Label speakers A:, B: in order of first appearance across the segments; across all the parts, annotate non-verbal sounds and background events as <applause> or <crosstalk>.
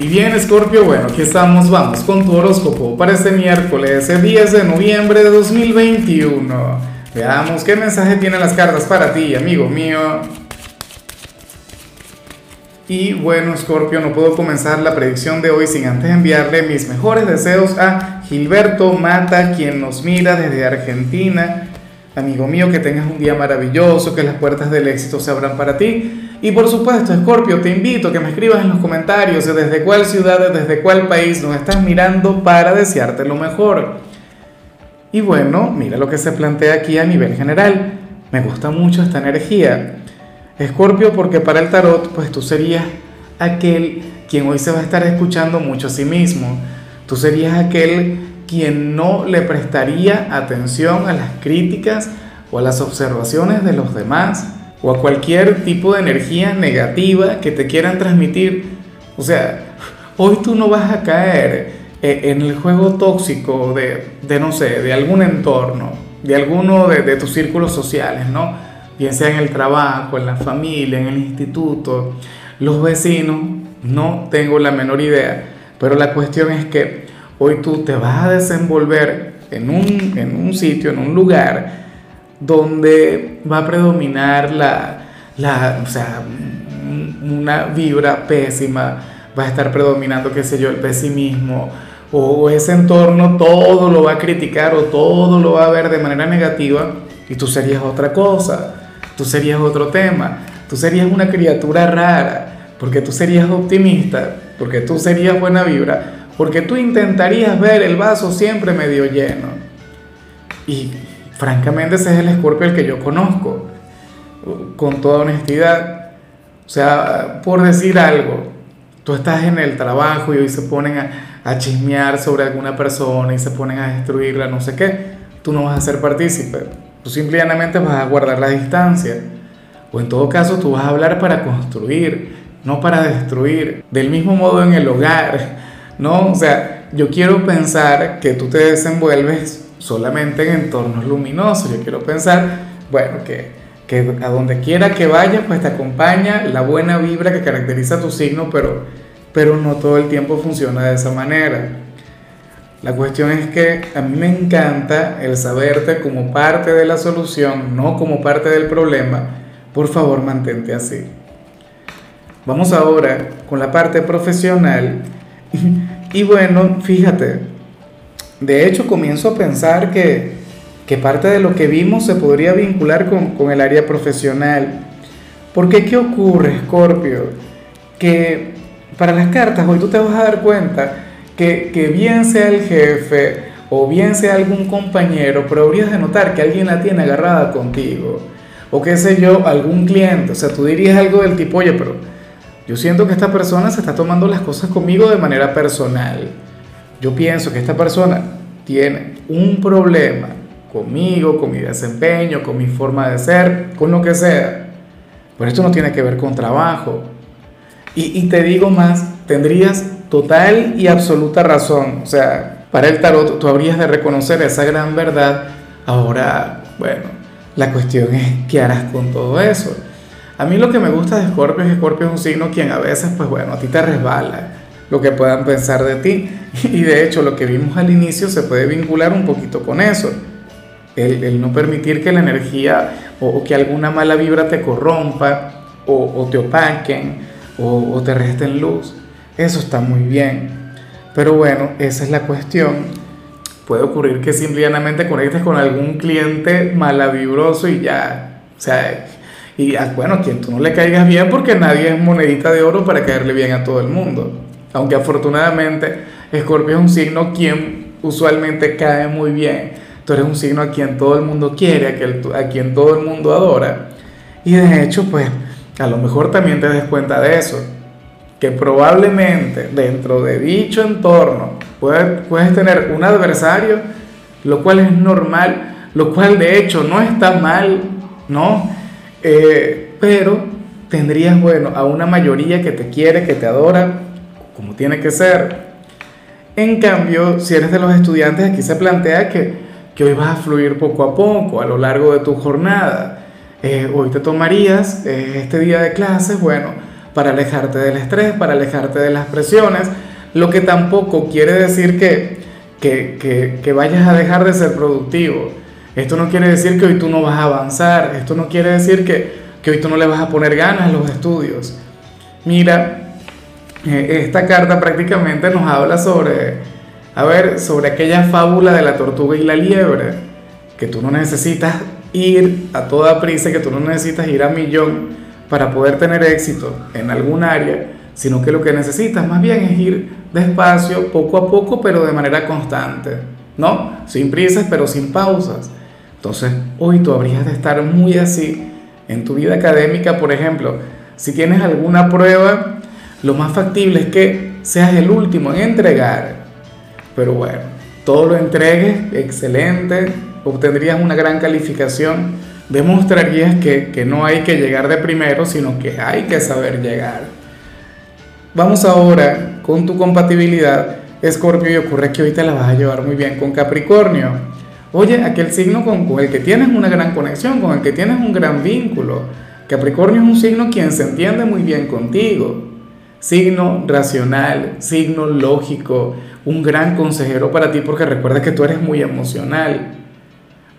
A: Y bien, Scorpio, bueno, aquí estamos, vamos con tu horóscopo para este miércoles, el 10 de noviembre de 2021. Veamos qué mensaje tienen las cartas para ti, amigo mío. Y bueno, Scorpio, no puedo comenzar la predicción de hoy sin antes enviarle mis mejores deseos a Gilberto Mata, quien nos mira desde Argentina. Amigo mío, que tengas un día maravilloso, que las puertas del éxito se abran para ti. Y por supuesto, Scorpio, te invito a que me escribas en los comentarios desde cuál ciudad, desde cuál país nos estás mirando para desearte lo mejor. Y bueno, mira lo que se plantea aquí a nivel general. Me gusta mucho esta energía. Escorpio, porque para el tarot, pues tú serías aquel quien hoy se va a estar escuchando mucho a sí mismo. Tú serías aquel quien no le prestaría atención a las críticas o a las observaciones de los demás o a cualquier tipo de energía negativa que te quieran transmitir. O sea, hoy tú no vas a caer eh, en el juego tóxico de, de no sé, de algún entorno, de alguno de, de tus círculos sociales, ¿no? Bien sea en el trabajo, en la familia, en el instituto, los vecinos, no tengo la menor idea, pero la cuestión es que Hoy tú te vas a desenvolver en un, en un sitio, en un lugar donde va a predominar la, la, o sea, una vibra pésima, va a estar predominando, qué sé yo, el pesimismo, o ese entorno todo lo va a criticar o todo lo va a ver de manera negativa y tú serías otra cosa, tú serías otro tema, tú serías una criatura rara, porque tú serías optimista, porque tú serías buena vibra, porque tú intentarías ver el vaso siempre medio lleno. Y francamente ese es el escorpio el que yo conozco, con toda honestidad. O sea, por decir algo, tú estás en el trabajo y hoy se ponen a, chismear sobre alguna persona y se ponen a destruirla, no sé qué, tú no vas a ser partícipe. Tú simplemente vas a guardar la distancia. O en todo caso, tú vas a hablar para construir, no para destruir. Del mismo modo en el hogar ¿no? O sea, yo quiero pensar que tú te desenvuelves solamente en entornos luminosos, yo quiero pensar, bueno, que, que a donde quiera que vayas, pues te acompaña la buena vibra que caracteriza tu signo, pero, pero no todo el tiempo funciona de esa manera. La cuestión es que a mí me encanta el saberte como parte de la solución, no como parte del problema. Por favor, mantente así. Vamos ahora con la parte profesional y bueno, fíjate, de hecho comienzo a pensar que, que parte de lo que vimos se podría vincular con, con el área profesional. Porque ¿qué ocurre, Scorpio? Que para las cartas hoy tú te vas a dar cuenta que, que bien sea el jefe o bien sea algún compañero, pero habrías de notar que alguien la tiene agarrada contigo. O qué sé yo, algún cliente. O sea, tú dirías algo del tipo, oye, pero yo siento que esta persona se está tomando las cosas conmigo de manera personal. Yo pienso que esta persona tiene un problema conmigo, con mi desempeño, con mi forma de ser, con lo que sea. Pero esto no tiene que ver con trabajo. Y, y te digo más, tendrías total y absoluta razón. O sea, para el tarot tú habrías de reconocer esa gran verdad. Ahora, bueno, la cuestión es qué harás con todo eso. A mí lo que me gusta de Scorpio es que Scorpio es un signo quien a veces, pues bueno, a ti te resbala lo que puedan pensar de ti. Y de hecho lo que vimos al inicio se puede vincular un poquito con eso. El, no permitir que la energía o, que alguna mala vibra te corrompa o, te opaquen o, o te resten luz. Eso está muy bien. Pero bueno, esa es la cuestión. Puede ocurrir que simplemente conectes con algún cliente malavibroso y ya. O sea, y ah, bueno, quien tú no le caigas bien porque nadie es monedita de oro para caerle bien a todo el mundo. Aunque afortunadamente Escorpio es un signo quien usualmente cae muy bien. Tú eres un signo a quien todo el mundo quiere, a quien, a quien todo el mundo adora. Y de hecho, pues a lo mejor también te des cuenta de eso. Que probablemente dentro de dicho entorno puedes, puedes tener un adversario, lo cual es normal, lo cual de hecho no está mal, ¿no? Eh, pero tendrías, bueno, a una mayoría que te quiere, que te adora, como tiene que ser. En cambio, si eres de los estudiantes, aquí se plantea que, que hoy vas a fluir poco a poco a lo largo de tu jornada. Eh, hoy te tomarías eh, este día de clases, bueno, para alejarte del estrés, para alejarte de las presiones, lo que tampoco quiere decir que, que, que, vayas a dejar de ser productivo. Esto no quiere decir que hoy tú no vas a avanzar, esto no quiere decir que, que hoy tú no le vas a poner ganas a los estudios. Mira, eh, esta carta prácticamente nos habla sobre, a ver, sobre aquella fábula de la tortuga y la liebre, que tú no necesitas ir a toda prisa, que tú no necesitas ir a millón para poder tener éxito en algún área, sino que lo que necesitas más bien es ir despacio, poco a poco, pero de manera constante, ¿no? Sin prisas, pero sin pausas. Entonces, hoy tú habrías de estar muy así en tu vida académica, por ejemplo, si tienes alguna prueba, lo más factible es que seas el último en entregar. Pero bueno, todo lo entregues, excelente, obtendrías una gran calificación demostrarías que, que no hay que llegar de primero, sino que hay que saber llegar. Vamos ahora con tu compatibilidad, Escorpio, y ocurre que hoy te la vas a llevar muy bien con Capricornio. Oye, aquel signo con, con, el que tienes una gran conexión, con el que tienes un gran vínculo. Capricornio es un signo quien se entiende muy bien contigo. Signo racional, signo lógico, un gran consejero para ti porque recuerda que tú eres muy emocional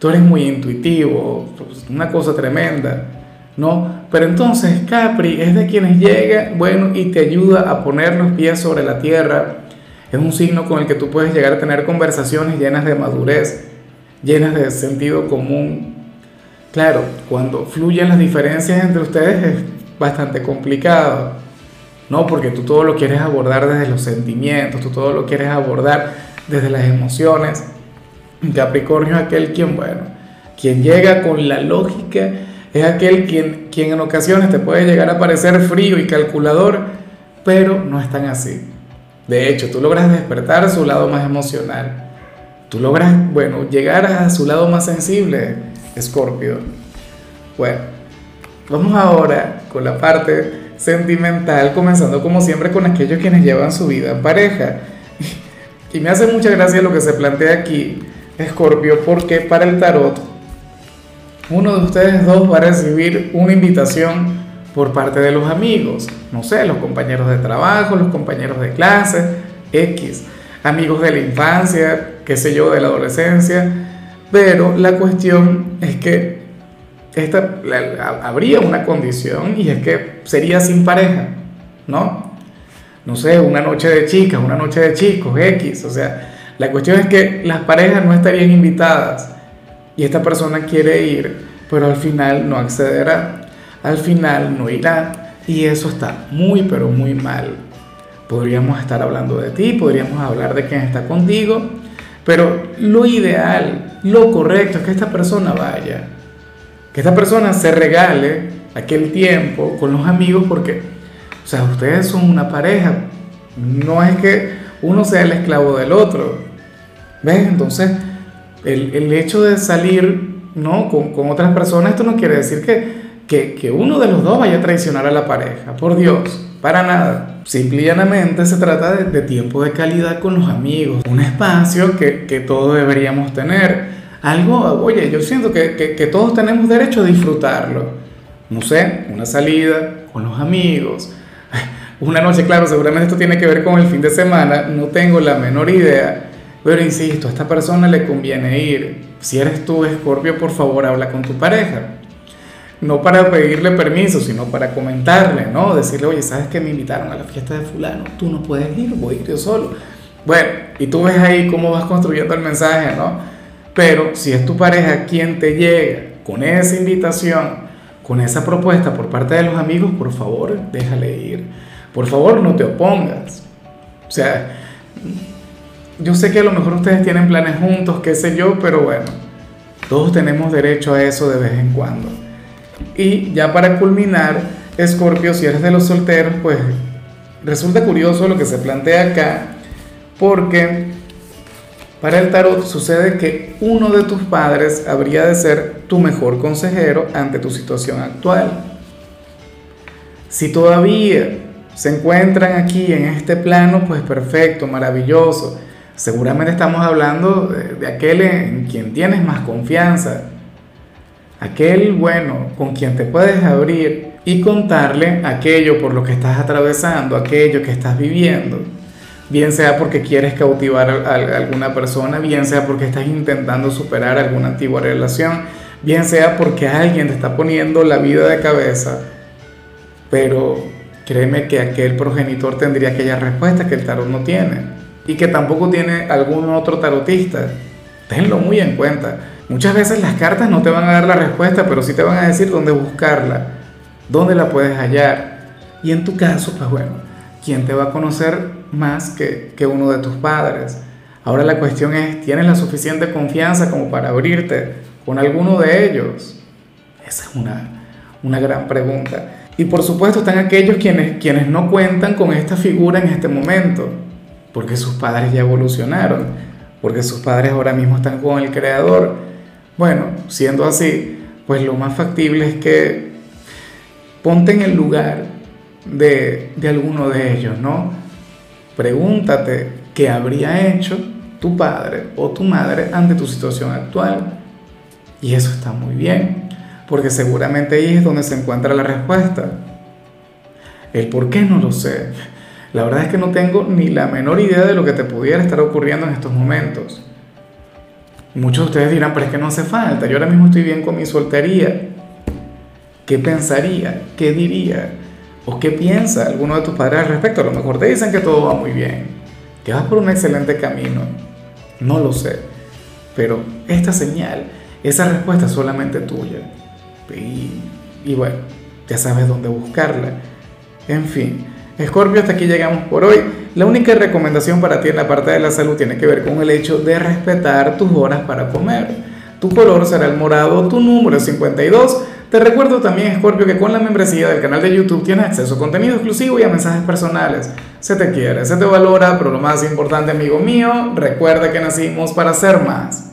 A: tú eres muy intuitivo, pues, una cosa tremenda, ¿no? Pero entonces Capri es de quienes llega, bueno, y te ayuda a poner los pies sobre la tierra. Es un signo con el que tú puedes llegar a tener conversaciones llenas de madurez, llenas de sentido común. Claro, cuando fluyen las diferencias entre ustedes es bastante complicado, ¿no? Porque tú todo lo quieres abordar desde los sentimientos, tú todo lo quieres abordar desde las emociones. Capricornio es aquel quien, bueno, quien llega con la lógica, es aquel quien, quien en ocasiones te puede llegar a parecer frío y calculador, pero no es tan así. De hecho, tú logras despertar su lado más emocional. Tú logras, bueno, llegar a su lado más sensible, Escorpio. Bueno, vamos ahora con la parte sentimental, comenzando como siempre con aquellos quienes llevan su vida en pareja. Y me hace mucha gracia lo que se plantea aquí, Escorpio, porque para el tarot uno de ustedes dos va a recibir una invitación por parte de los amigos, no sé, los compañeros de trabajo, los compañeros de clase, X, amigos de la infancia, qué sé yo, de la adolescencia, pero la cuestión es que esta, habría una condición y es que sería sin pareja, ¿no? No sé, una noche de chicas, una noche de chicos, X, o sea, la cuestión es que las parejas no estarían invitadas y esta persona quiere ir, pero al final no accederá, al final no irá y eso está muy pero muy mal. Podríamos estar hablando de ti, podríamos hablar de quién está contigo, pero lo ideal, lo correcto es que esta persona vaya, que esta persona se regale aquel tiempo con los amigos porque, o sea, ustedes son una pareja, no es que uno sea el esclavo del otro, ¿Ves? Entonces, el, el hecho de salir ¿no? Con, con, otras personas, esto no quiere decir que, que, que, uno de los dos vaya a traicionar a la pareja, por Dios, para nada. Simple y llanamente se trata de, tiempo de calidad con los amigos, un espacio que, que todos deberíamos tener. Algo, oye, yo siento que, que, que todos tenemos derecho a disfrutarlo. No sé, una salida con los amigos, <laughs> una noche, claro, seguramente esto tiene que ver con el fin de semana, no tengo la menor idea pero insisto, a esta persona le conviene ir. Si eres tú, Escorpio, por favor habla con tu pareja. No para pedirle permiso, sino para comentarle, ¿no? Decirle, oye, ¿sabes que me invitaron a la fiesta de fulano? Tú no puedes ir, voy a ir yo solo. Bueno, y tú ves ahí cómo vas construyendo el mensaje, ¿no? Pero si es tu pareja quien te llega con esa invitación, con esa propuesta por parte de los amigos, por favor, déjale ir. Por favor, no te opongas. O sea, yo sé que a lo mejor ustedes tienen planes juntos, qué sé yo, pero bueno, todos tenemos derecho a eso de vez en cuando. Y ya para culminar, Escorpio, si eres de los solteros, pues resulta curioso lo que se plantea acá, porque para el tarot sucede que uno de tus padres habría de ser tu mejor consejero ante tu situación actual. Si todavía se encuentran aquí en este plano, pues perfecto, maravilloso seguramente estamos hablando de, aquel en quien tienes más confianza, aquel bueno con quien te puedes abrir, y contarle aquello por lo que estás atravesando, aquello que estás viviendo. Bien sea porque quieres cautivar a, alguna persona, bien sea porque estás intentando superar alguna antigua relación, bien sea porque alguien te está poniendo la vida de cabeza. Pero créeme que aquel progenitor tendría aquella respuesta que el tarot no tiene y que tampoco tiene algún otro tarotista. Tenlo muy en cuenta. Muchas veces las cartas no te van a dar la respuesta, pero sí te van a decir dónde buscarla, dónde la puedes hallar. Y en tu caso, pues bueno, ¿quién te va a conocer más que, que uno de tus padres? Ahora la cuestión es, ¿tienes la suficiente confianza como para abrirte con alguno de ellos? Esa es una, una gran pregunta. Y por supuesto están aquellos quienes, quienes no cuentan con esta figura en este momento, porque sus padres ya evolucionaron porque sus padres ahora mismo están con el creador. Bueno, siendo así, pues lo más factible es que ponte en el lugar de, de alguno de ellos, ¿no? Pregúntate qué habría hecho tu padre o tu madre ante tu situación actual. Y eso está muy bien, porque seguramente ahí es donde se encuentra la respuesta. El por qué no lo sé. La verdad es que no tengo ni la menor idea de lo que te pudiera estar ocurriendo en estos momentos. Muchos de ustedes dirán, pero es que no hace falta, yo ahora mismo estoy bien con mi soltería. ¿Qué pensaría? ¿Qué diría? ¿O qué piensa alguno de tus padres al respecto? A lo mejor te dicen que todo va muy bien, que vas por un excelente camino. No lo sé. Pero esta señal, esa respuesta es solamente tuya. Y, y bueno, ya sabes dónde buscarla. En fin. Escorpio, hasta aquí llegamos por hoy. La única recomendación para ti en la parte de la salud tiene que ver con el hecho de respetar tus horas para comer. Tu color será el morado, tu número es 52. Te recuerdo también, Escorpio, que con la membresía del canal de YouTube tienes acceso a contenido exclusivo y a mensajes personales. Se te quiere, se te valora, pero lo más importante, amigo mío, recuerda que nacimos para ser más.